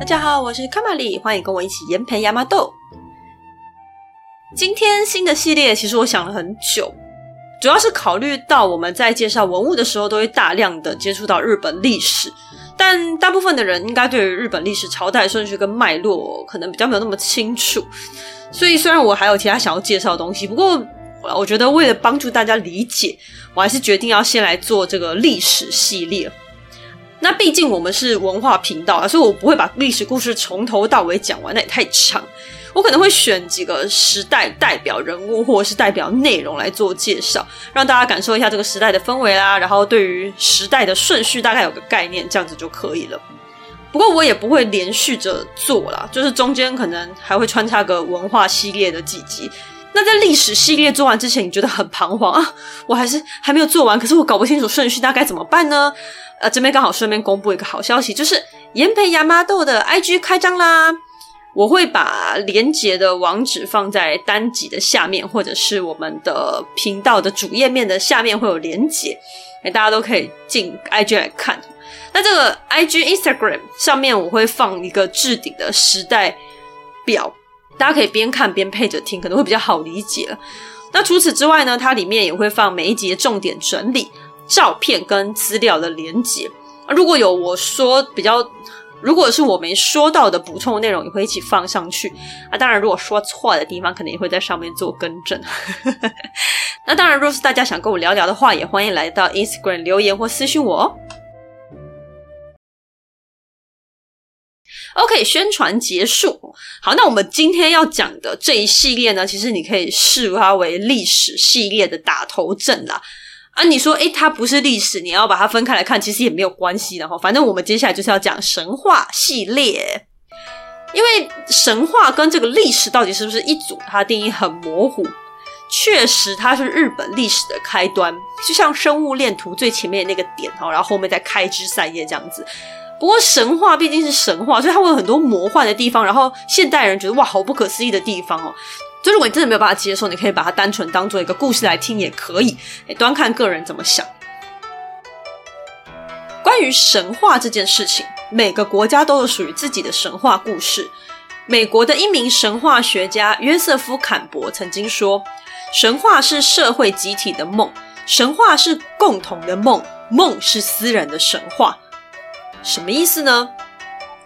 大家好，我是卡玛丽，欢迎跟我一起研培亚麻豆。今天新的系列，其实我想了很久，主要是考虑到我们在介绍文物的时候，都会大量的接触到日本历史，但大部分的人应该对于日本历史朝代顺序跟脉络，可能比较没有那么清楚。所以虽然我还有其他想要介绍的东西，不过我觉得为了帮助大家理解，我还是决定要先来做这个历史系列。那毕竟我们是文化频道啊，所以我不会把历史故事从头到尾讲完，那也太长。我可能会选几个时代代表人物或者是代表内容来做介绍，让大家感受一下这个时代的氛围啦，然后对于时代的顺序大概有个概念，这样子就可以了。不过我也不会连续着做啦，就是中间可能还会穿插个文化系列的几集。那在历史系列做完之前，你觉得很彷徨啊？我还是还没有做完，可是我搞不清楚顺序，那该怎么办呢？呃，这边刚好顺便公布一个好消息，就是研培亚麻豆的 IG 开张啦！我会把连结的网址放在单集的下面，或者是我们的频道的主页面的下面会有连结，诶，大家都可以进 IG 来看。那这个 IG Instagram 上面我会放一个置顶的时代表，大家可以边看边配着听，可能会比较好理解。那除此之外呢，它里面也会放每一集的重点整理。照片跟资料的连接，如果有我说比较，如果是我没说到的补充内容，也会一起放上去啊。当然，如果说错的地方，可能也会在上面做更正。那当然，若是大家想跟我聊聊的话，也欢迎来到 Instagram 留言或私信我哦。OK，宣传结束。好，那我们今天要讲的这一系列呢，其实你可以视它为历史系列的打头阵啦。啊，你说，诶，它不是历史，你要把它分开来看，其实也没有关系的哈。反正我们接下来就是要讲神话系列，因为神话跟这个历史到底是不是一组，它定义很模糊。确实，它是日本历史的开端，就像生物链图最前面那个点哈，然后后面再开枝散叶这样子。不过神话毕竟是神话，所以它会有很多魔幻的地方，然后现代人觉得哇，好不可思议的地方哦。所以，如果你真的没有办法接受，你可以把它单纯当做一个故事来听，也可以。诶，端看个人怎么想。关于神话这件事情，每个国家都有属于自己的神话故事。美国的一名神话学家约瑟夫·坎伯曾经说：“神话是社会集体的梦，神话是共同的梦，梦是私人的神话。”什么意思呢？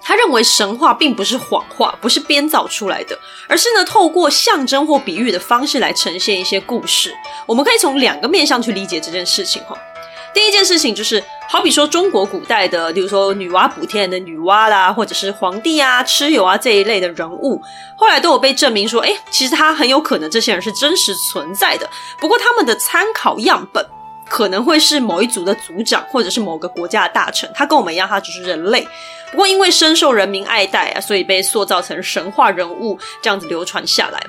他认为神话并不是谎话，不是编造出来的，而是呢透过象征或比喻的方式来呈现一些故事。我们可以从两个面向去理解这件事情哈。第一件事情就是，好比说中国古代的，比如说女娲补天的女娲啦，或者是皇帝啊、蚩尤啊这一类的人物，后来都有被证明说，诶，其实他很有可能这些人是真实存在的。不过他们的参考样本。可能会是某一族的族长，或者是某个国家的大臣，他跟我们一样，他只是人类。不过因为深受人民爱戴啊，所以被塑造成神话人物，这样子流传下来。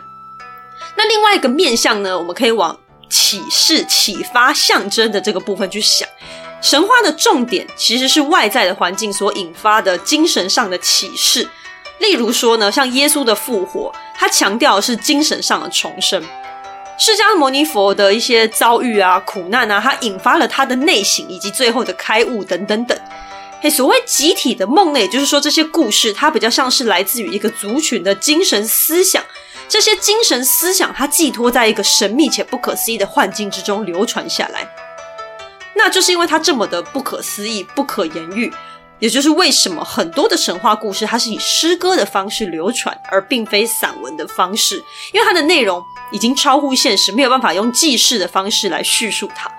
那另外一个面向呢，我们可以往启示、启发、象征的这个部分去想。神话的重点其实是外在的环境所引发的精神上的启示。例如说呢，像耶稣的复活，他强调的是精神上的重生。释迦牟尼佛的一些遭遇啊、苦难啊，它引发了他的内省以及最后的开悟等等等。嘿，所谓集体的梦呢，也就是说这些故事它比较像是来自于一个族群的精神思想，这些精神思想它寄托在一个神秘且不可思议的幻境之中流传下来。那就是因为它这么的不可思议、不可言喻。也就是为什么很多的神话故事，它是以诗歌的方式流传，而并非散文的方式，因为它的内容已经超乎现实，没有办法用记事的方式来叙述它。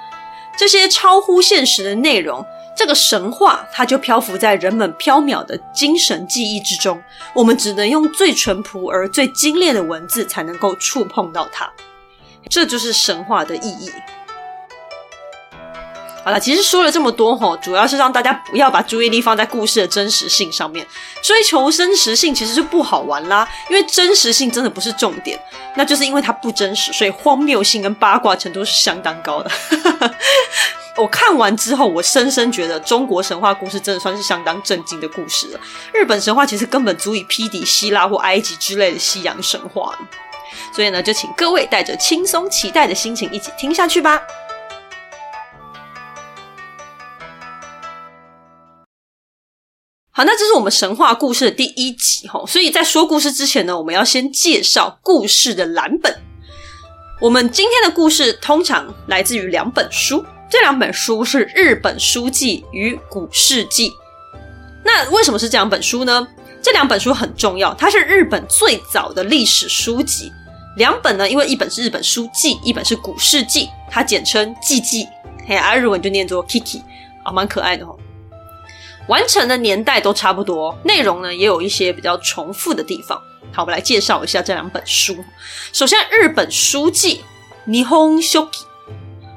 这些超乎现实的内容，这个神话它就漂浮在人们飘渺的精神记忆之中，我们只能用最淳朴而最精炼的文字才能够触碰到它。这就是神话的意义。好了，其实说了这么多吼，主要是让大家不要把注意力放在故事的真实性上面。追求真实性其实就不好玩啦，因为真实性真的不是重点，那就是因为它不真实，所以荒谬性跟八卦程度是相当高的。我看完之后，我深深觉得中国神话故事真的算是相当震惊的故事了。日本神话其实根本足以匹敌希腊或埃及之类的西洋神话。所以呢，就请各位带着轻松期待的心情一起听下去吧。好，那这是我们神话故事的第一集哈。所以在说故事之前呢，我们要先介绍故事的蓝本。我们今天的故事通常来自于两本书，这两本书是《日本书记》与《古事记》。那为什么是这两本书呢？这两本书很重要，它是日本最早的历史书籍。两本呢，因为一本是《日本书记》，一本是《古事记》，它简称“记记”，嘿，而日文就念作 “Kiki”，啊，蛮可爱的哦。完成的年代都差不多，内容呢也有一些比较重复的地方。好，我们来介绍一下这两本书。首先，《日本书记》（Nihon Shoki），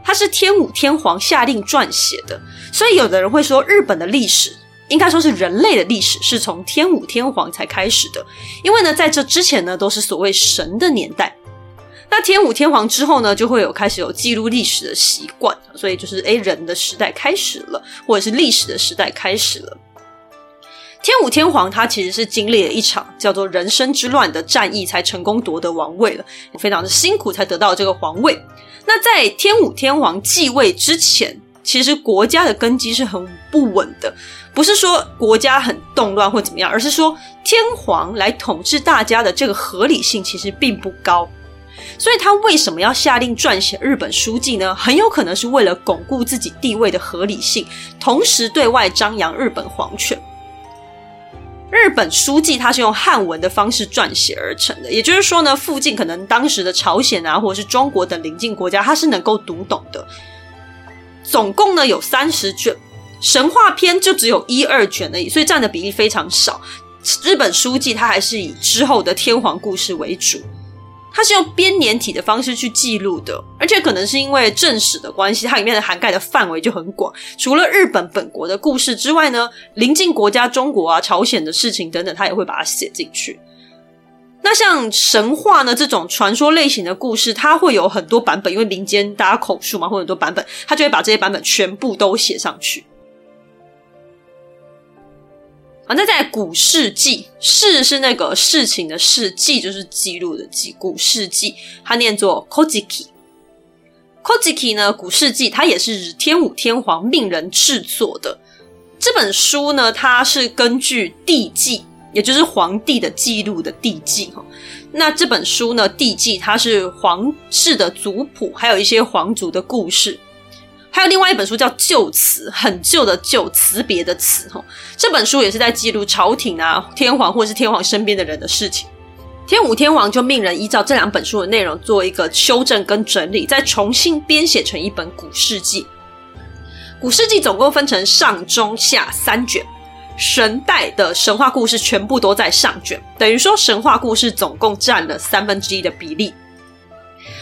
它是天武天皇下令撰写的，所以有的人会说，日本的历史应该说是人类的历史，是从天武天皇才开始的。因为呢，在这之前呢，都是所谓神的年代。那天武天皇之后呢，就会有开始有记录历史的习惯，所以就是诶，人的时代开始了，或者是历史的时代开始了。天武天皇他其实是经历了一场叫做人生之乱的战役，才成功夺得王位了，非常的辛苦才得到这个皇位。那在天武天皇继位之前，其实国家的根基是很不稳的，不是说国家很动乱或怎么样，而是说天皇来统治大家的这个合理性其实并不高。所以他为什么要下令撰写日本书记呢？很有可能是为了巩固自己地位的合理性，同时对外张扬日本皇权。日本书记它是用汉文的方式撰写而成的，也就是说呢，附近可能当时的朝鲜啊，或者是中国等邻近国家，它是能够读懂的。总共呢有三十卷，神话篇就只有一二卷而已，所以占的比例非常少。日本书记它还是以之后的天皇故事为主。它是用编年体的方式去记录的，而且可能是因为正史的关系，它里面的涵盖的范围就很广。除了日本本国的故事之外呢，邻近国家中国啊、朝鲜的事情等等，它也会把它写进去。那像神话呢这种传说类型的故事，它会有很多版本，因为民间大家口述嘛，会有很多版本，它就会把这些版本全部都写上去。啊，那在古事记，事是那个事情的事，记就是记录的记。古事记，它念作 Kojiki。Kojiki 呢，古事记它也是天武天皇命人制作的。这本书呢，它是根据帝纪，也就是皇帝的记录的帝纪哈。那这本书呢，帝纪它是皇室的族谱，还有一些皇族的故事。还有另外一本书叫《旧辞》，很旧的旧，辞别的辞。哈，这本书也是在记录朝廷啊、天皇或是天皇身边的人的事情。天武天皇就命人依照这两本书的内容做一个修正跟整理，再重新编写成一本古事记。古事记总共分成上、中、下三卷，神代的神话故事全部都在上卷，等于说神话故事总共占了三分之一的比例。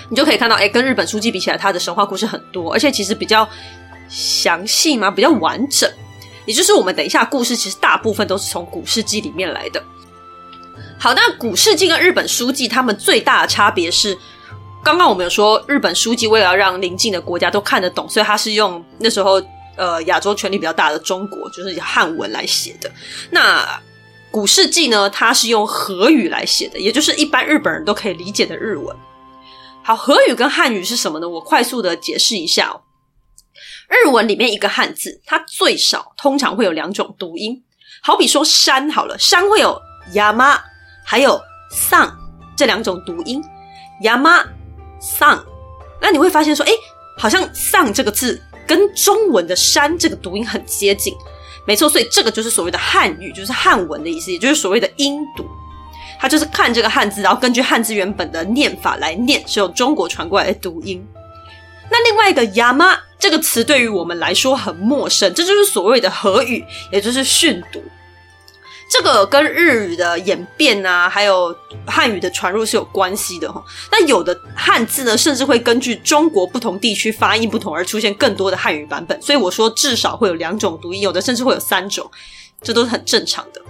你就可以看到，哎，跟日本书记比起来，它的神话故事很多，而且其实比较详细嘛，比较完整。也就是我们等一下故事，其实大部分都是从古世纪里面来的。好，那古世纪跟日本书记，他们最大的差别是，刚刚我们有说，日本书记为了让邻近的国家都看得懂，所以他是用那时候呃亚洲权力比较大的中国，就是汉文来写的。那古世纪呢，它是用和语来写的，也就是一般日本人都可以理解的日文。好，和语跟汉语是什么呢？我快速的解释一下哦。日文里面一个汉字，它最少通常会有两种读音。好比说山好了，山会有ヤマ，还有桑这两种读音。ヤマ、桑，那你会发现说，诶，好像桑这个字跟中文的山这个读音很接近。没错，所以这个就是所谓的汉语，就是汉文的意思，也就是所谓的音读。 他就是看这个汉字，然后根据汉字原本的念法来念，是由中国传过来的读音。那另外一个“亚妈”这个词对于我们来说很陌生，这就是所谓的和语，也就是训读。这个跟日语的演变啊，还有汉语的传入是有关系的哈。那有的汉字呢，甚至会根据中国不同地区发音不同而出现更多的汉语版本。所以我说至少会有两种读音，有的甚至会有三种，这都是很正常的。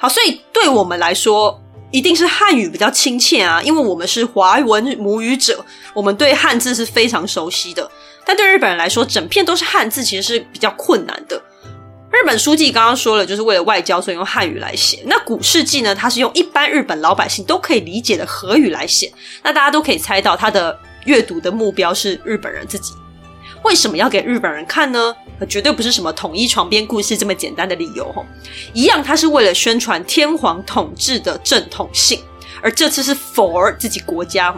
好，所以对我们来说，一定是汉语比较亲切啊，因为我们是华文母语者，我们对汉字是非常熟悉的。但对日本人来说，整片都是汉字，其实是比较困难的。日本书记刚刚说了，就是为了外交，所以用汉语来写。那古事记呢，它是用一般日本老百姓都可以理解的和语来写。那大家都可以猜到，它的阅读的目标是日本人自己。为什么要给日本人看呢？绝对不是什么统一床边故事这么简单的理由哦。一样，它是为了宣传天皇统治的正统性，而这次是 for 自己国家。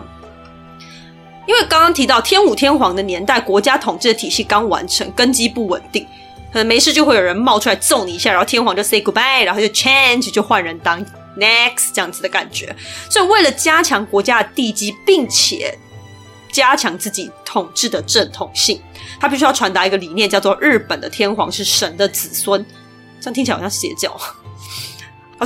因为刚刚提到天武天皇的年代，国家统治的体系刚完成，根基不稳定，可能没事就会有人冒出来揍你一下，然后天皇就 say goodbye，然后就 change 就换人当 next 这样子的感觉。所以为了加强国家的地基，并且加强自己统治的正统性，他必须要传达一个理念，叫做日本的天皇是神的子孙。这样听起来好像邪教。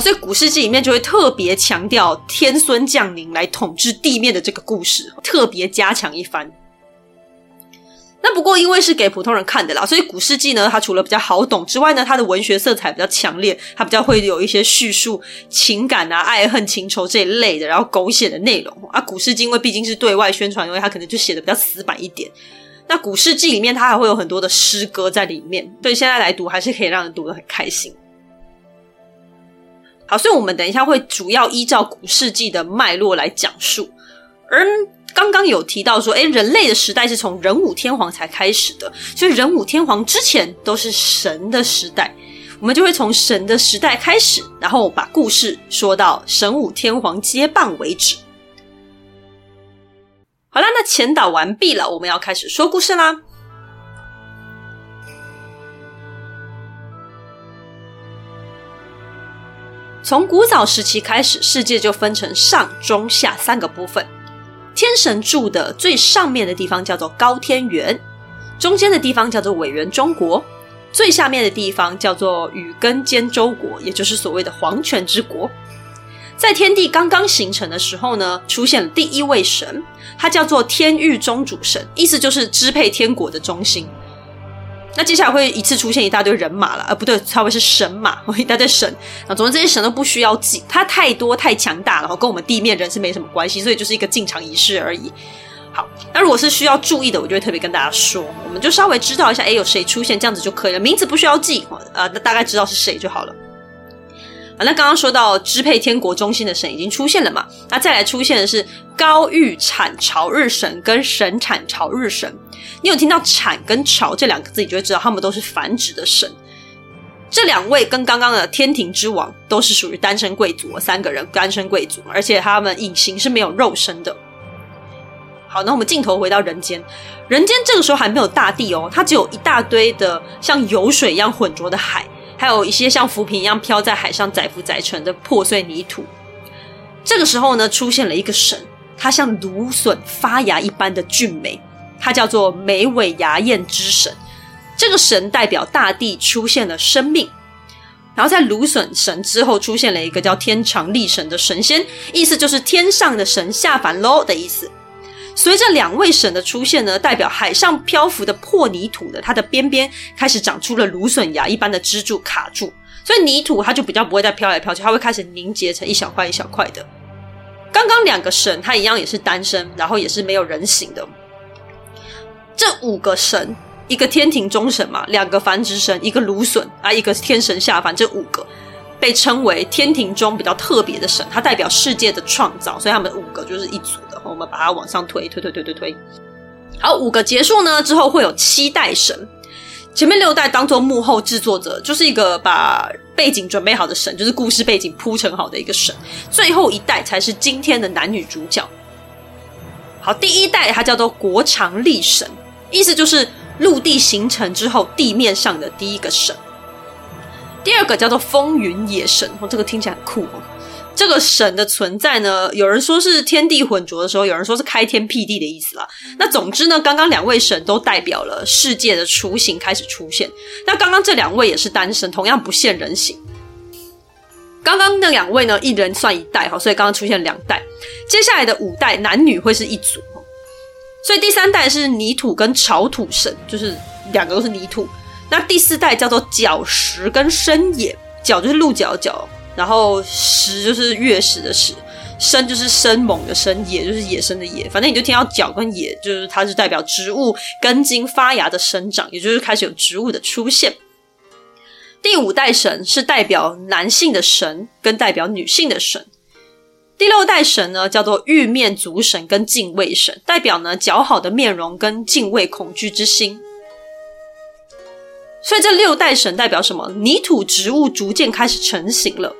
所以古事记里面就会特别强调天孙降临来统治地面的这个故事，特别加强一番。那不过因为是给普通人看的啦，所以古事记呢，它除了比较好懂之外呢，它的文学色彩比较强烈，它比较会有一些叙述情感啊、爱恨情仇这一类的，然后狗血的内容啊。古事记因为毕竟是对外宣传，因为它可能就写的比较死板一点。那古事记里面它还会有很多的诗歌在里面，所以现在来读还是可以让人读得很开心。好，所以我们等一下会主要依照古事记的脉络来讲述。而刚刚有提到说，哎，人类的时代是从仁武天皇才开始的，所以仁武天皇之前都是神的时代。我们就会从神的时代开始，然后把故事说到神武天皇接棒为止。好啦，那前导完毕了，我们要开始说故事啦。从古早时期开始，世界就分成上、中、下三个部分。天神住的最上面的地方叫做高天原，中间的地方叫做委员中国，最下面的地方叫做羽根坚州国，也就是所谓的皇权之国。在天地刚刚形成的时候呢，出现了第一位神，他叫做天域中主神，意思就是支配天国的中心。那接下来会一次出现一大堆人马了，呃，不对，稍微是神马，一大堆神。啊，总之这些神都不需要记，它太多太强大了，跟我们地面人是没什么关系，所以就是一个进场仪式而已。好，那如果是需要注意的，我就会特别跟大家说，我们就稍微知道一下，诶，有谁出现这样子就可以了，名字不需要记，啊，那大概知道是谁就好了。啊，那刚刚说到支配天国中心的神已经出现了嘛？那再来出现的是高玉产朝日神跟神产朝日神。你有听到“产”跟“朝”这两个字，你就会知道他们都是繁殖的神。这两位跟刚刚的天庭之王都是属于单身贵族，三个人单身贵族，而且他们隐形是没有肉身的。好，那我们镜头回到人间，人间这个时候还没有大地哦，它只有一大堆的像油水一样浑浊的海。还有一些像浮萍一样飘在海上载浮载沉的破碎泥土。这个时候呢，出现了一个神，它像芦笋发芽一般的俊美，它叫做眉尾牙燕之神。这个神代表大地出现了生命。然后在芦笋神之后，出现了一个叫天长历神的神仙，意思就是天上的神下凡喽的意思。随着两位神的出现呢，代表海上漂浮的破泥土的它的边边开始长出了芦笋芽一般的支柱卡住，所以泥土它就比较不会再飘来飘去，它会开始凝结成一小块一小块的。刚刚两个神它一样也是单身，然后也是没有人形的。这五个神，一个天庭中神嘛，两个繁殖神，一个芦笋啊，一个天神下凡，这五个被称为天庭中比较特别的神，它代表世界的创造，所以他们五个就是一组。我们把它往上推，推推推推推。好，五个结束呢之后会有七代神，前面六代当做幕后制作者，就是一个把背景准备好的神，就是故事背景铺成好的一个神。最后一代才是今天的男女主角。好，第一代它叫做国长立神，意思就是陆地形成之后地面上的第一个神。第二个叫做风云野神，哦，这个听起来很酷哦。这个神的存在呢，有人说是天地混浊的时候，有人说是开天辟地的意思啦。那总之呢，刚刚两位神都代表了世界的雏形开始出现。那刚刚这两位也是单身，同样不现人形。刚刚那两位呢，一人算一代哈，所以刚刚出现两代。接下来的五代男女会是一组，所以第三代是泥土跟潮土神，就是两个都是泥土。那第四代叫做角石跟深野，角就是鹿角角。然后石就是月食的石，生就是生猛的生，野就是野生的野。反正你就听到角跟野，就是它是代表植物根茎发芽的生长，也就是开始有植物的出现。第五代神是代表男性的神跟代表女性的神。第六代神呢叫做玉面族神跟敬畏神，代表呢姣好的面容跟敬畏恐惧之心。所以这六代神代表什么？泥土植物逐渐开始成型了，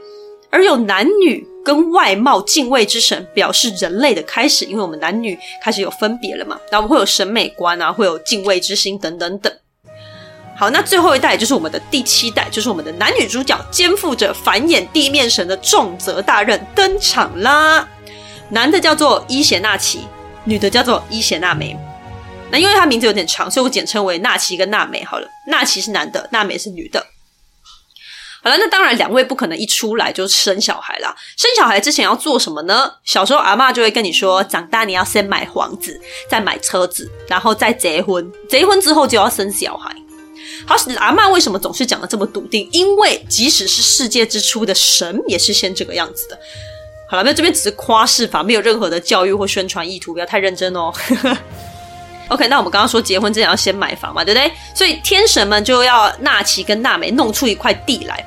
而有男女跟外貌敬畏之神，表示人类的开始，因为我们男女开始有分别了嘛，然后我们会有审美观啊，会有敬畏之心等等等。好，那最后一代就是我们的第七代，就是我们的男女主角肩负着繁衍地面神的重责大任登场啦。男的叫做伊邪那岐，女的叫做伊邪那美。那因为他名字有点长，所以我简称为那岐跟娜美好了。那岐是男的，娜美是女的。好了，那当然两位不可能一出来就生小孩啦。生小孩之前要做什么呢？小时候阿嬷就会跟你说，长大你要先买房子，再买车子，然后再结婚。结婚之后就要生小孩。好，阿嬷为什么总是讲的这么笃定？因为即使是世界之初的神，也是先这个样子的。好了，那这边只是夸饰法，没有任何的教育或宣传意图，不要太认真哦。OK，那我们刚刚说结婚之前要先买房嘛，对不对？所以天神们就要纳奇跟娜美弄出一块地来，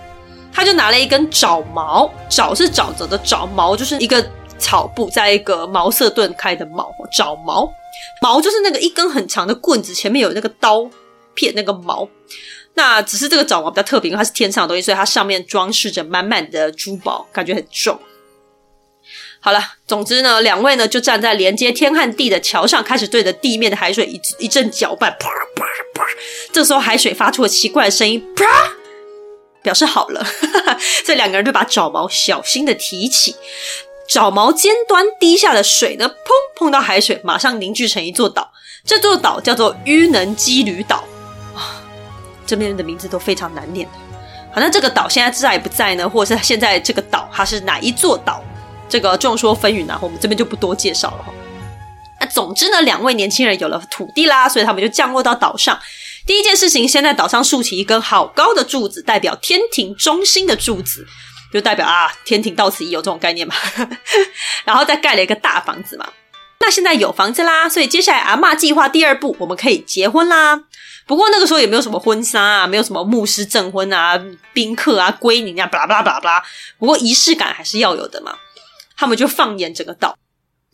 他就拿了一根爪毛，爪是沼泽的爪，毛就是一个草布，在一个茅塞顿开的茅，爪毛，毛就是那个一根很长的棍子，前面有那个刀片那个毛。那只是这个爪毛比较特别，因为它是天上的东西，所以它上面装饰着满满的珠宝，感觉很重。好了，总之呢，两位呢就站在连接天和地的桥上，开始对着地面的海水一一阵搅拌，啪啪啪。这时候海水发出了奇怪的声音，啪，表示好了。这两个人就把爪毛小心的提起，爪毛尖端滴下的水呢，砰，碰到海水，马上凝聚成一座岛。这座岛叫做淤能基吕岛啊。这边的名字都非常难念。好，那这个岛现在在不在呢？或者是现在这个岛它是哪一座岛？这个众说纷纭啊，我们这边就不多介绍了哈。那总之呢，两位年轻人有了土地啦，所以他们就降落到岛上。第一件事情，先在岛上竖起一根好高的柱子，代表天庭中心的柱子，就代表啊，天庭到此一游这种概念嘛。然后再盖了一个大房子嘛。那现在有房子啦，所以接下来阿嬷计划第二步，我们可以结婚啦。不过那个时候也没有什么婚纱啊，没有什么牧师证婚啊、宾客啊、归宁啊，巴拉巴拉巴拉巴拉。不过仪式感还是要有的嘛。他们就放眼整个岛，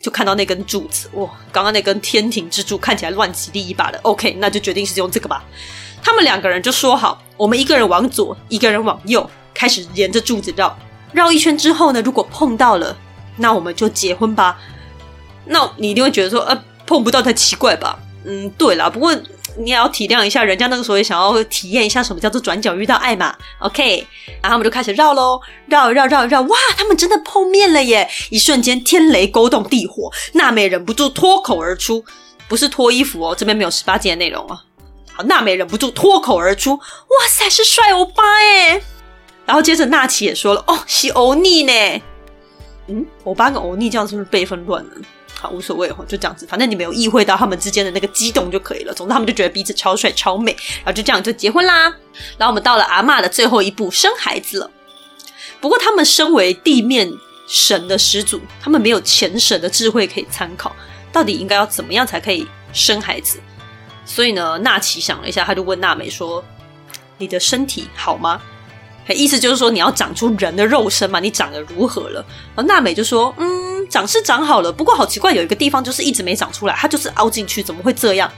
就看到那根柱子，哇！刚刚那根天庭之柱看起来乱七八糟的。OK，那就决定是用这个吧。他们两个人就说好，我们一个人往左，一个人往右，开始沿着柱子绕。绕一圈之后呢，如果碰到了，那我们就结婚吧。那你一定会觉得说，呃，碰不到才奇怪吧？嗯，对啦，不过。你也要体谅一下，人家那个时候也想要体验一下什么叫做转角遇到爱嘛。OK，然后我们就开始绕喽，绕绕绕绕，哇，他们真的碰面了耶！一瞬间天雷勾动地火，娜美忍不住脱口而出，不是脱衣服哦，这边没有十八禁的内容啊。好，娜美忍不住脱口而出，哇塞，是帅欧巴耶！然后接着那岐也说了，哦，是欧尼呢。嗯，欧巴跟欧尼这样是不是辈分乱了？好，无所谓哈，就这样子，反正你没有意会到他们之间的那个激动就可以了。总之，他们就觉得彼此超帅超美，然后就这样就结婚啦。然后我们到了阿嬷的最后一步，生孩子了。不过，他们身为地面神的始祖，他们没有前神的智慧可以参考，到底应该要怎么样才可以生孩子？所以呢，那岐想了一下，他就问娜美说：“你的身体好吗？”意思就是说，你要长出人的肉身嘛？你长得如何了？然后娜美就说：“嗯，长是长好了，不过好奇怪，有一个地方就是一直没长出来，它就是凹进去，怎么会这样？”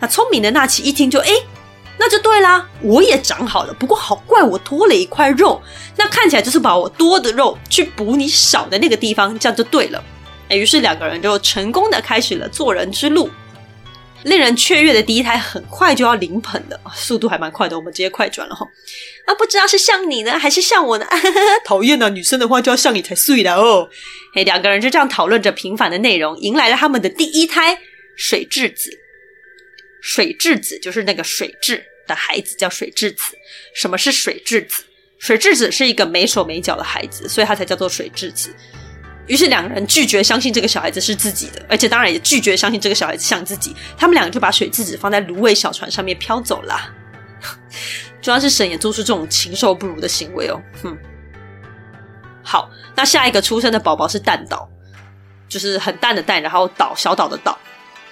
那聪明的那奇一听就：“诶，那就对啦，我也长好了，不过好怪，我多了一块肉，那看起来就是把我多的肉去补你少的那个地方，这样就对了。”诶，于是两个人就成功的开始了做人之路。令人雀跃的第一胎很快就要临盆了，速度还蛮快的。我们直接快转了哈。啊，不知道是像你呢，还是像我呢？讨厌啊，女生的话就要像你才对了哦。嘿，两个人就这样讨论着平凡的内容，迎来了他们的第一胎水蛭子。水蛭子就是那个水蛭的孩子，叫水蛭子。什么是水蛭子？水蛭子是一个没手没脚的孩子，所以他才叫做水蛭子。于是两个人拒绝相信这个小孩子是自己的，而且当然也拒绝相信这个小孩子像自己。他们两个就把水蛭子放在芦苇小船上面飘走了。主要是神也做出这种禽兽不如的行为哦。哼。好，那下一个出生的宝宝是蛋岛，就是很淡的淡，然后岛小岛的岛。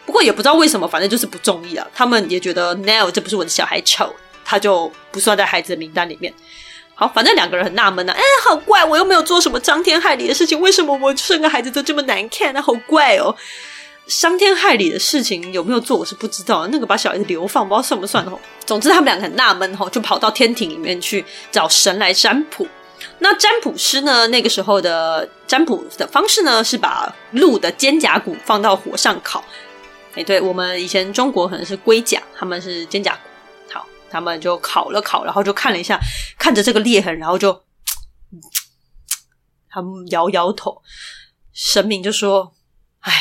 不过也不知道为什么，反正就是不中意啊。他们也觉得 no，这不是我的小孩丑，他就不算在孩子的名单里面。好，反正两个人很纳闷呢。哎，好怪，我又没有做什么伤天害理的事情，为什么我生个孩子都这么难看呢？好怪哦。伤天害理的事情有没有做，我是不知道。那个把小孩子流放，不知道算不算哦。总之，他们两个很纳闷哈，就跑到天庭里面去找神来占卜。那占卜师呢，那个时候的占卜的方式呢，是把鹿的肩胛骨放到火上烤。哎，对，我们以前中国可能是龟甲，他们是肩胛骨。他们就烤了烤，然后就看了一下，看着这个裂痕，然后就，他们摇摇头。神明就说：“哎，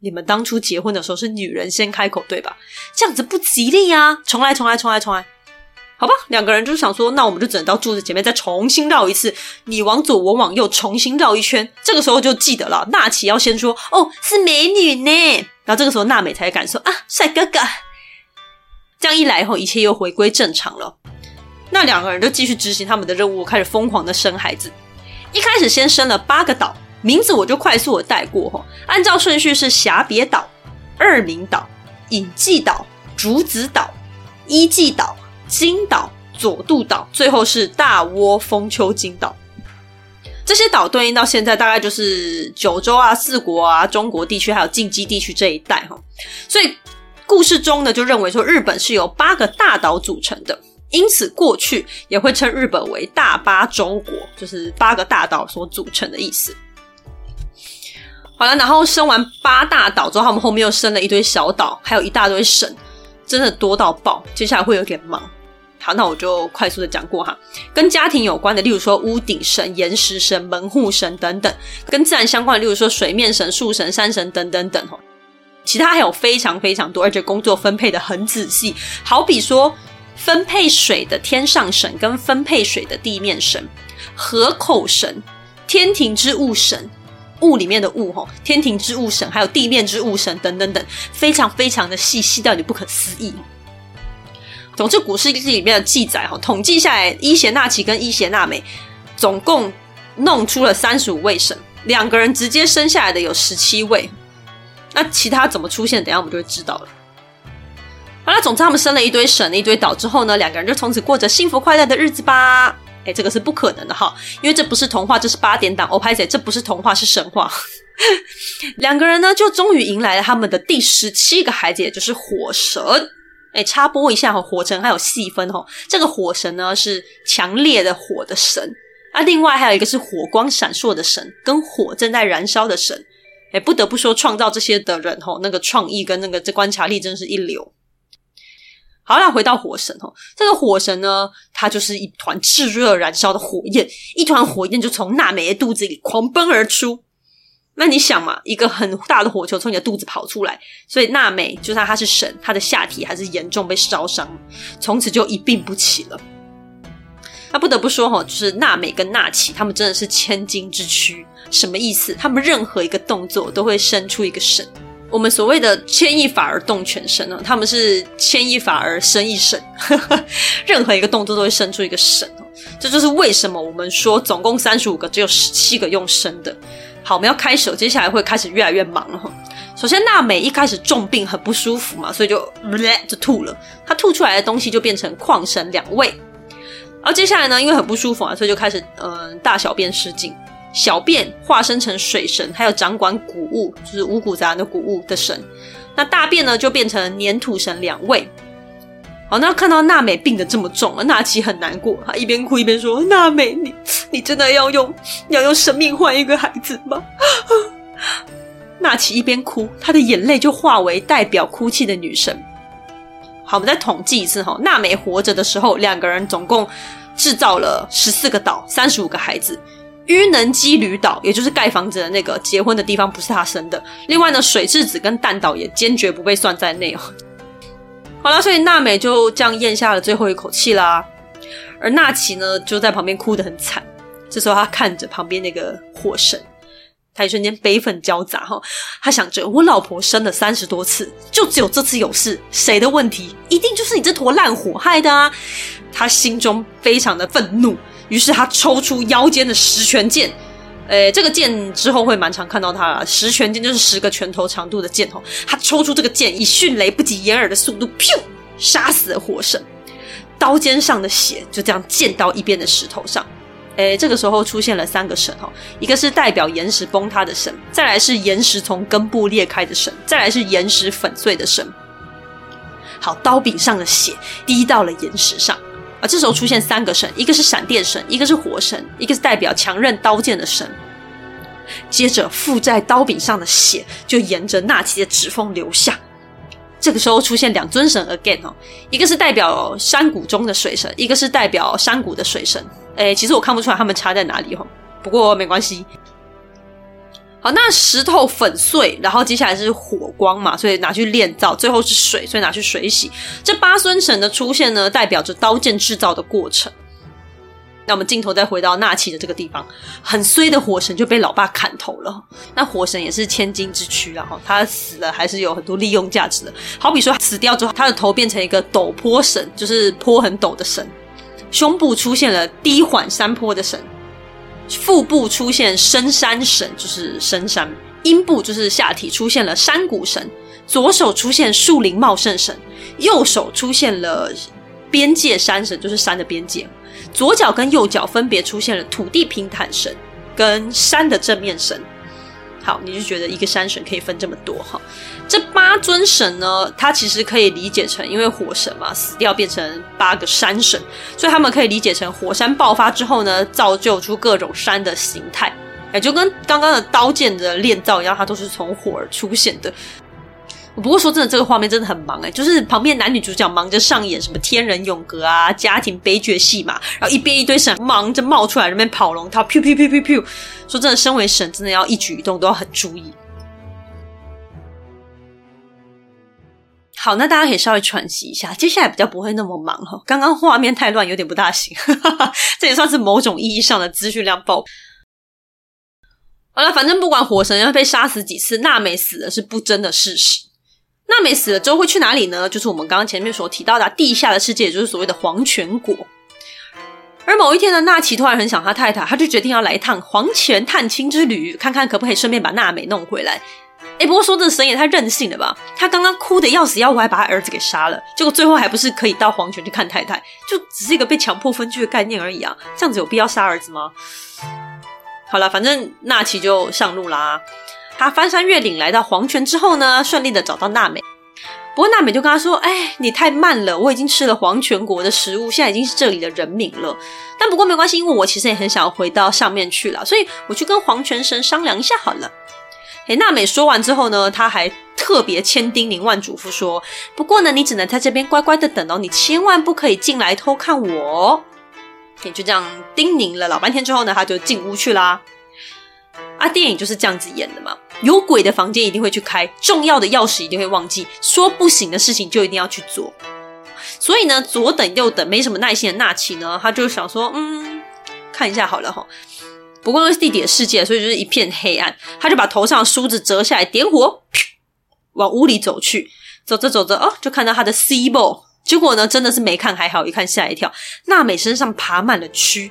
你们当初结婚的时候是女人先开口，对吧？这样子不吉利呀！重来，重来，重来，重来。好吧，两个人就想说，那我们就只能到柱子前面再重新绕一次，你往左，我往右，重新绕一圈。这个时候就记得了，娜奇要先说：‘哦，是美女呢。’然后这个时候娜美才敢说：‘啊，帅哥哥。’这样一来以后，一切又回归正常了。那两个人就继续执行他们的任务，开始疯狂的生孩子。一开始先生了八个岛。”名字我就快速的带过哈，按照顺序是霞别岛、二冥岛、隐记岛、竹子岛、一季岛、金岛、佐渡岛，最后是大窝丰丘金岛。这些岛对应到现在大概就是九州啊、四国啊、中国地区还有近畿地区这一带哈。所以故事中呢，就认为说日本是由八个大岛组成的，因此过去也会称日本为大八洲国，就是八个大岛所组成的意思。好了，然后生完八大岛之后，他们后面又生了一堆小岛，还有一大堆神，真的多到爆。接下来会有点忙，好，那我就快速的讲过哈。跟家庭有关的，例如说屋顶神、岩石神、门户神等等；跟自然相关的，例如说水面神、树神、山神等等等。其他还有非常非常多，而且工作分配的很仔细。好比说，分配水的天上神跟分配水的地面神、河口神、天庭之物神。物里面的物吼，天庭之物神，还有地面之物神等等等，非常非常的细，细到你不可思议。总之，古事记里面的记载哈，统计下来，伊邪那岐跟伊邪那美总共弄出了三十五位神，两个人直接生下来的有十七位，那其他怎么出现？等下我们就会知道了。好了，总之他们生了一堆神，一堆岛之后呢，两个人就从此过着幸福快乐的日子吧。哎，这个是不可能的哈，因为这不是童话，这是八点档。哦，拍谢，这不是童话，是神话。两个人呢，就终于迎来了他们的第十七个孩子，也就是火神。哎，插播一下哈，火神还有细分哈。这个火神呢，是强烈的火的神，啊，另外还有一个是火光闪烁的神，跟火正在燃烧的神。哎，不得不说，创造这些的人哈，那个创意跟那个这观察力真是一流。好了，回到火神哦，这个火神呢，它就是一团炙热燃烧的火焰，一团火焰就从娜美的肚子里狂奔而出。那你想嘛，一个很大的火球从你的肚子跑出来，所以娜美就算她是神，她的下体还是严重被烧伤，从此就一病不起了。那不得不说哈，就是娜美跟娜奇他们真的是千金之躯，什么意思？他们任何一个动作都会生出一个神。我们所谓的牵一发而动全身呢，他们是牵一发而生一神，任何一个动作都会生出一个神。这就是为什么我们说总共三十五个，只有十七个用生的。好，我们要开手，接下来会开始越来越忙了。首先，娜美一开始重病很不舒服嘛，所以就就吐了。她吐出来的东西就变成矿神两位。然后接下来呢，因为很不舒服啊，所以就开始嗯、大小便失禁。小便化身成水神，还有掌管谷物，就是五谷杂粮的谷物的神。那大便呢，就变成粘土神两位。好，那看到娜美病得这么重了，娜奇很难过，她一边哭一边说：“娜美，你你真的要用要用生命换一个孩子吗？” 娜奇一边哭，她的眼泪就化为代表哭泣的女神。好，我们再统计一次哈，娜美活着的时候，两个人总共制造了十四个岛，三十五个孩子。淤能基吕岛，也就是盖房子的那个结婚的地方，不是他生的。另外呢，水质子跟蛋岛也坚决不被算在内哦。好了，所以娜美就这样咽下了最后一口气啦。而娜奇呢，就在旁边哭得很惨。这时候他看着旁边那个火神，他一瞬间悲愤交杂哈。他想着，我老婆生了三十多次，就只有这次有事，谁的问题？一定就是你这坨烂火害的啊！他心中非常的愤怒。于是他抽出腰间的十拳剑，诶，这个剑之后会蛮常看到他了。十拳剑就是十个拳头长度的剑吼。他抽出这个剑，以迅雷不及掩耳的速度，咻，杀死了火神。刀尖上的血就这样溅到一边的石头上。诶，这个时候出现了三个神哈，一个是代表岩石崩塌的神，再来是岩石从根部裂开的神，再来是岩石粉碎的神。好，刀柄上的血滴到了岩石上啊！这时候出现三个神，一个是闪电神，一个是火神，一个是代表强韧刀剑的神。接着附在刀柄上的血就沿着纳奇的指缝流下。这个时候出现两尊神 again 哦，一个是代表山谷中的水神，一个是代表山谷的水神。诶，其实我看不出来他们差在哪里哈，不过没关系。好，那石头粉碎，然后接下来是火光嘛，所以拿去炼造，最后是水，所以拿去水洗。这八尊神的出现呢，代表着刀剑制造的过程。那我们镜头再回到纳奇的这个地方，很衰的火神就被老爸砍头了。那火神也是千金之躯然后，他死了还是有很多利用价值的。好比说死掉之后，他的头变成一个陡坡神，就是坡很陡的神；胸部出现了低缓山坡的神。腹部出现深山神，就是深山；阴部就是下体出现了山谷神；左手出现树林茂盛神；右手出现了边界山神，就是山的边界；左脚跟右脚分别出现了土地平坦神跟山的正面神。好，你就觉得一个山神可以分这么多哈？这八尊神呢，它其实可以理解成，因为火神嘛死掉变成八个山神，所以他们可以理解成火山爆发之后呢，造就出各种山的形态，也就跟刚刚的刀剑的炼造一样，它都是从火而出现的。不过说真的，这个画面真的很忙哎，就是旁边男女主角忙着上演什么天人永隔啊、家庭悲剧戏嘛，然后一边一堆神忙着冒出来，那边跑龙套，噗噗噗噗噗。说真的，身为神，真的要一举一动都要很注意。好，那大家可以稍微喘息一下，接下来比较不会那么忙哈。刚刚画面太乱，有点不大行，这也算是某种意义上的资讯量爆。好了，反正不管火神要被杀死几次，娜美死的是不争的事实。娜美死了之后会去哪里呢？就是我们刚刚前面所提到的地下的世界，也就是所谓的黄泉国。而某一天呢，纳奇突然很想他太太，他就决定要来一趟黄泉探亲之旅，看看可不可以顺便把娜美弄回来。哎，不过说这神也太任性了吧？他刚刚哭的要死要活，还把他儿子给杀了，结果最后还不是可以到黄泉去看太太？就只是一个被强迫分居的概念而已啊！这样子有必要杀儿子吗？好了，反正纳奇就上路啦。他翻山越岭来到黄泉之后呢，顺利的找到娜美。不过娜美就跟他说：“哎，你太慢了，我已经吃了黄泉国的食物，现在已经是这里的人民了。但不过没关系，因为我其实也很想要回到上面去了，所以我去跟黄泉神商量一下好了。”哎，娜美说完之后呢，他还特别千叮咛万嘱咐说：“不过呢，你只能在这边乖乖的等哦，你千万不可以进来偷看我。”也就这样叮咛了老半天之后呢，他就进屋去啦。啊，电影就是这样子演的嘛。有鬼的房间一定会去开，重要的钥匙一定会忘记，说不行的事情就一定要去做。所以呢，左等右等，没什么耐心的纳奇呢，他就想说，嗯，看一下好了哈。不过那是地底的世界，所以就是一片黑暗。他就把头上的梳子折下来，点火，往屋里走去。走着走着，哦，就看到他的 CBO。结果呢，真的是没看还好，一看吓一跳，娜美身上爬满了蛆。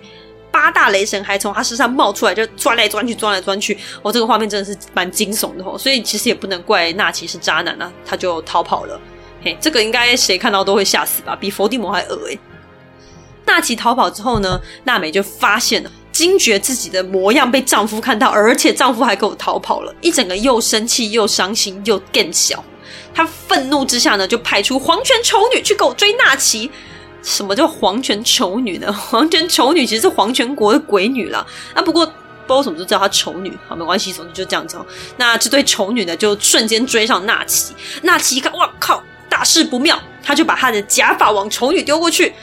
八大雷神还从他身上冒出来，就钻来钻去，钻来钻去。哦，这个画面真的是蛮惊悚的哦。所以其实也不能怪纳奇是渣男啊，他就逃跑了。嘿，这个应该谁看到都会吓死吧？比佛地魔还恶诶。纳奇逃跑之后呢，娜美就发现了，惊觉自己的模样被丈夫看到，而且丈夫还给我逃跑了，一整个又生气又伤心又更小。她愤怒之下呢，就派出黄泉丑女去给我追纳奇。什么叫黄泉丑女呢？黄泉丑女其实是黄泉国的鬼女啦。啊，不过不知道什么就叫她丑女，好，没关系，总之就这样子。那这对丑女呢，就瞬间追上纳奇。纳奇一看，哇靠，大事不妙，他就把他的假发往丑女丢过去。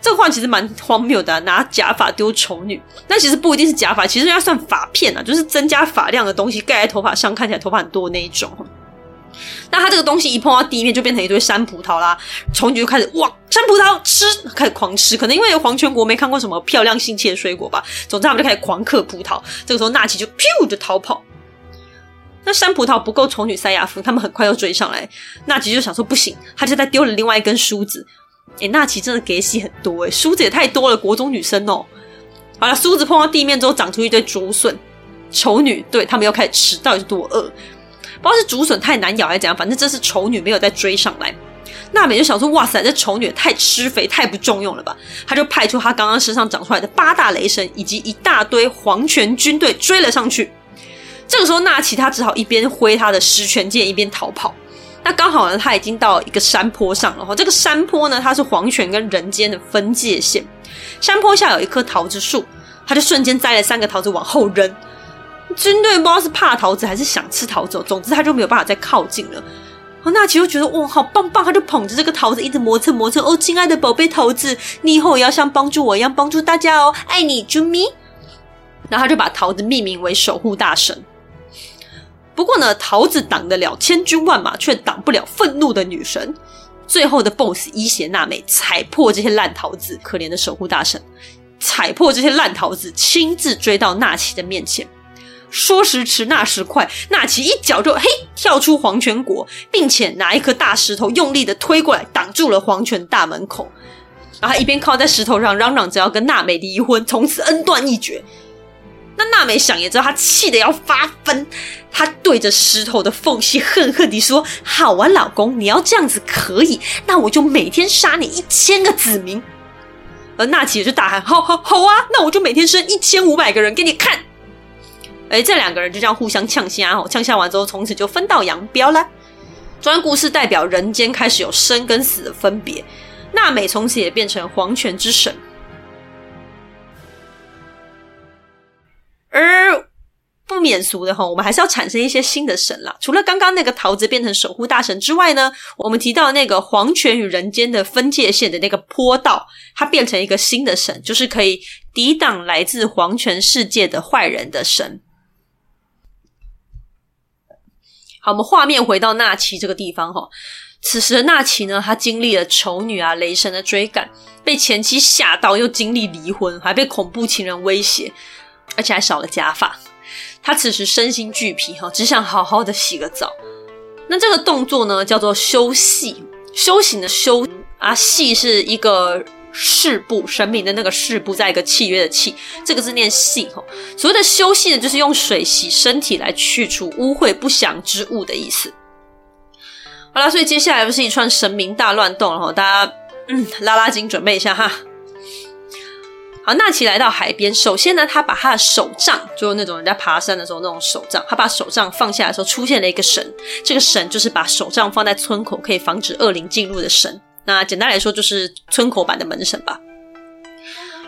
这个话其实蛮荒谬的，拿假发丢丑女。那其实不一定是假发，其实应该算发片啊，就是增加发量的东西盖在头发上，看起来头发很多的那一种。那它这个东西一碰到地面，就变成一堆山葡萄啦。丑女就开始哇，山葡萄吃，开始狂吃。可能因为黄泉国没看过什么漂亮新奇的水果吧。总之，他们就开始狂嗑葡萄。这个时候，纳奇就咻就逃跑。那山葡萄不够丑女塞牙缝，他们很快又追上来。纳奇就想说不行，他就再丢了另外一根梳子。哎，娜奇真的给洗很多哎，梳子也太多了，国中女生哦。好了，梳子碰到地面之后，长出一堆竹笋。丑女对他们又开始吃，到底是多饿？不知道是竹笋太难咬还是怎样，反正这是丑女没有再追上来。娜美就想说：“哇塞，这丑女也太吃肥、太不中用了吧？”他就派出他刚刚身上长出来的八大雷神以及一大堆皇权军队追了上去。这个时候，娜奇他只好一边挥他的十拳剑，一边逃跑。那刚好呢，他已经到一个山坡上了。哈，这个山坡呢，它是黄泉跟人间的分界线。山坡下有一棵桃子树，他就瞬间摘了三个桃子往后扔。军队不知道是怕桃子还是想吃桃子，总之他就没有办法再靠近了。哦，娜奇就觉得哇，好棒棒，他就捧着这个桃子一直磨蹭磨蹭。哦，亲爱的宝贝桃子，你以后也要像帮助我一样帮助大家哦，爱你，啾咪。然后他就把桃子命名为守护大神。不过呢，桃子挡得了千军万马，却挡不了愤怒的女神。最后的 BOSS 伊邪那美踩破这些烂桃子，可怜的守护大神踩破这些烂桃子，亲自追到娜奇的面前。说时迟，那时快，娜奇一脚就嘿跳出黄泉国，并且拿一颗大石头用力的推过来，挡住了黄泉大门口。然后一边靠在石头上嚷嚷着要跟娜美离婚，从此恩断义绝。那娜美想也知道他气得要发疯，他对着石头的缝隙恨恨地说：“好啊，老公，你要这样子可以，那我就每天杀你一千个子民。”而娜奇也就大喊：“好好好啊，那我就每天生一千五百个人给你看。”哎，这两个人就这样互相呛虾哦，呛虾完之后，从此就分道扬镳了。这段故事代表人间开始有生跟死的分别，娜美从此也变成黄泉之神。而不免俗的哈，我们还是要产生一些新的神啦。除了刚刚那个桃子变成守护大神之外呢，我们提到那个黄泉与人间的分界线的那个坡道，它变成一个新的神，就是可以抵挡来自黄泉世界的坏人的神。好，我们画面回到纳奇这个地方哈。此时的纳奇呢，他经历了丑女啊、雷神的追赶，被前妻吓到，又经历离婚，还被恐怖情人威胁，而且还少了假发。他此时身心俱疲哈，只想好好的洗个澡。那这个动作呢，叫做休息，修行的修啊，息是一个。誓部神明的那个誓部，在一个契约的契，这个字念息哈。所谓的休息呢，就是用水洗身体来去除污秽不祥之物的意思。好啦，所以接下来就是一串神明大乱动了哈，大家嗯拉拉筋准备一下哈。好，娜奇来到海边，首先呢，他把他的手杖，就是那种人家爬山的时候那种手杖，他把手杖放下来的时候，出现了一个神，这个神就是把手杖放在村口可以防止恶灵进入的神。那简单来说就是村口版的门神吧。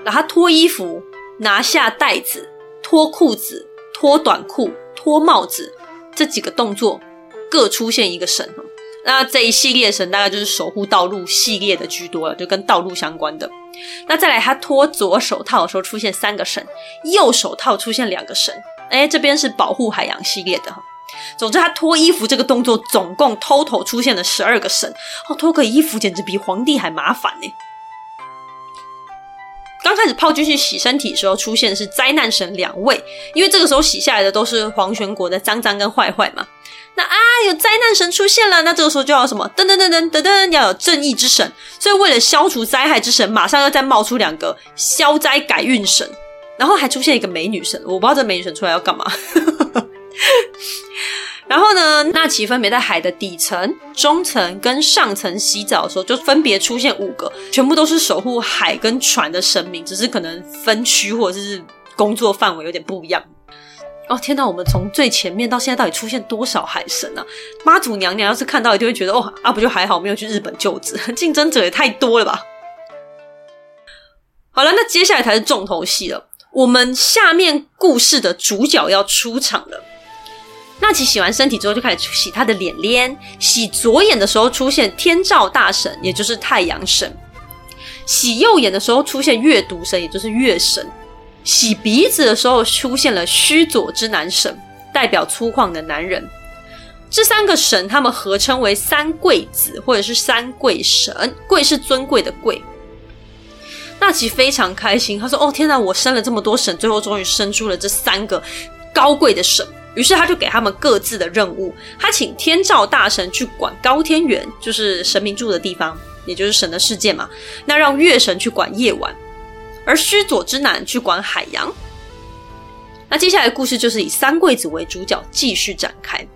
然后他脱衣服、拿下袋子、脱裤子、脱短裤、脱帽子这几个动作各出现一个神。那这一系列神大概就是守护道路系列的居多了，就跟道路相关的。那再来他脱左手套的时候出现三个神，右手套出现两个神。哎，这边是保护海洋系列的。总之，他脱衣服这个动作总共 total 出现了十二个神哦，脱个衣服简直比皇帝还麻烦呢。刚开始炮军去洗身体的时候，出现的是灾难神两位，因为这个时候洗下来的都是黄泉国的脏脏跟坏坏嘛。那啊，有灾难神出现了，那这个时候就要什么？噔噔噔噔噔噔，要有正义之神。所以为了消除灾害之神，马上要再冒出两个消灾改运神，然后还出现一个美女神，我不知道这美女神出来要干嘛。然后呢，娜奇分别在海的底层、中层跟上层洗澡的时候，就分别出现五个，全部都是守护海跟船的神明，只是可能分区或者是工作范围有点不一样。哦，天哪！我们从最前面到现在，到底出现多少海神啊？妈祖娘娘要是看到，一定会觉得哦，啊，不就还好，没有去日本就职，竞争者也太多了吧？好了，那接下来才是重头戏了，我们下面故事的主角要出场了。娜奇洗完身体之后，就开始洗他的脸脸。洗左眼的时候出现天照大神，也就是太阳神；洗右眼的时候出现月读神，也就是月神；洗鼻子的时候出现了须佐之男神，代表粗犷的男人。这三个神他们合称为三贵子，或者是三贵神。贵是尊贵的贵。娜奇非常开心，他说：“哦，天哪！我生了这么多神，最后终于生出了这三个高贵的神。”于是他就给他们各自的任务，他请天照大神去管高天原，就是神明住的地方，也就是神的世界嘛。那让月神去管夜晚，而须佐之男去管海洋。那接下来故事就是以三桂子为主角继续展开。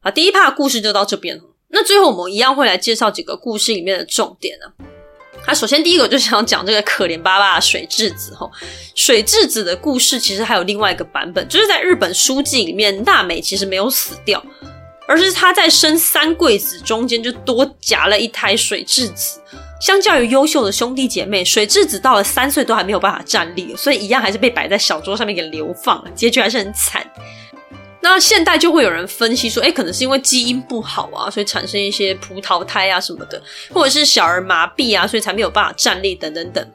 啊第一趴故事就到这边了。那最后我们一样会来介绍几个故事里面的重点呢那首先第一个就想讲这个可怜巴巴的水蛭子哈。水蛭子的故事其实还有另外一个版本，就是在日本书记里面，娜美其实没有死掉，而是她在生三贵子中间就多夹了一胎水蛭子。相较于优秀的兄弟姐妹，水蛭子到了三岁都还没有办法站立，所以一样还是被摆在小桌上面给流放了，结局还是很惨。那现代就会有人分析说，哎，可能是因为基因不好啊，所以产生一些葡萄胎啊什么的，或者是小儿麻痹啊，所以才没有办法站立等等等。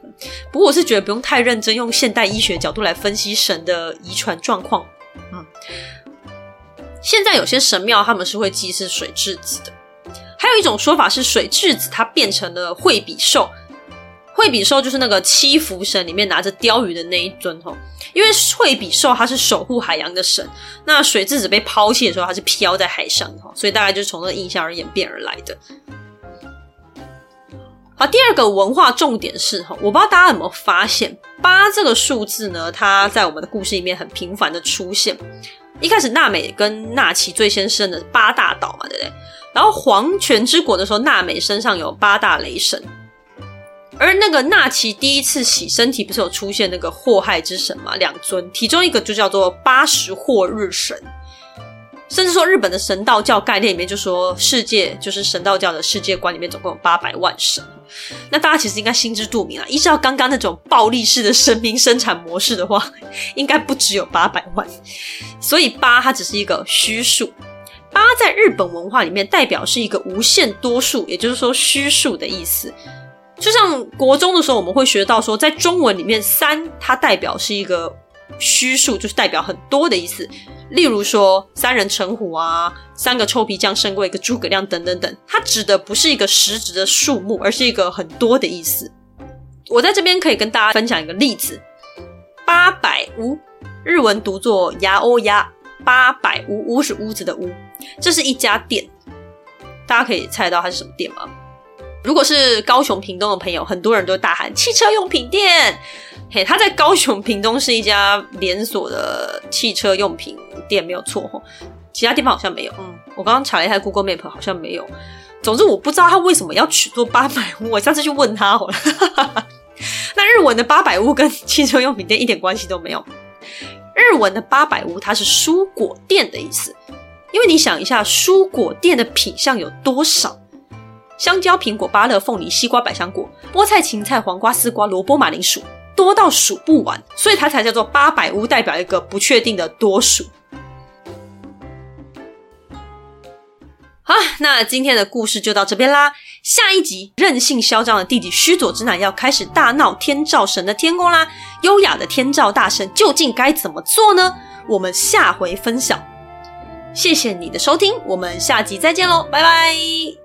不过我是觉得不用太认真用现代医学角度来分析神的遗传状况。嗯，现在有些神庙他们是会祭祀水蛭子的，还有一种说法是水蛭子它变成了惠比寿。惠比寿就是那个七福神里面拿着鯛鱼的那一尊吼，因为惠比寿他是守护海洋的神，那水蛭子被抛弃的时候，它是飘在海上，所以大概就是从这个印象而演变而来的。好，第二个文化重点是哈，我不知道大家有没有发现，八这个数字呢，它在我们的故事里面很频繁的出现。一开始娜美跟纳奇最先生的八大岛嘛，对不对？然后黄泉之国的时候，娜美身上有八大雷神。而那个纳奇第一次洗身体，不是有出现那个祸害之神吗？两尊，其中一个就叫做八十祸日神，甚至说日本的神道教概念里面就说，世界就是神道教的世界观里面总共有八百万神。那大家其实应该心知肚明啊，依照刚刚那种暴力式的神明生产模式的话，应该不只有八百万。所以八它只是一个虚数，八在日本文化里面代表是一个无限多数，也就是说虚数的意思。就像国中的时候，我们会学到说，在中文里面，三它代表是一个虚数，就是代表很多的意思。例如说，三人成虎啊，三个臭皮匠胜过一个诸葛亮等等等，它指的不是一个实质的数目，而是一个很多的意思。我在这边可以跟大家分享一个例子：八百屋，日文读作牙欧牙，八百屋，屋是屋子的屋，这是一家店，大家可以猜到它是什么店吗？如果是高雄屏东的朋友，很多人都大喊汽车用品店。嘿，他在高雄屏东是一家连锁的汽车用品店，没有错齁。其他地方好像没有。嗯，我刚刚查了一下 Google Map，好像没有。总之，我不知道他为什么要取做八百屋，我下次去问他好了。那日文的八百屋跟汽车用品店一点关系都没有。日文的八百屋，它是蔬果店的意思。因为你想一下，蔬果店的品相有多少？香蕉、苹果、芭乐、凤梨、西瓜、百香果、菠菜、芹菜、黄瓜、丝瓜、萝卜、马铃薯，多到数不完，所以它才叫做八百屋，代表一个不确定的多数。好，那今天的故事就到这边啦。下一集，任性嚣张的弟弟须佐之男要开始大闹天照神的天宫啦。优雅的天照大神究竟该怎么做呢？我们下回分享。谢谢你的收听，我们下集再见喽，拜拜。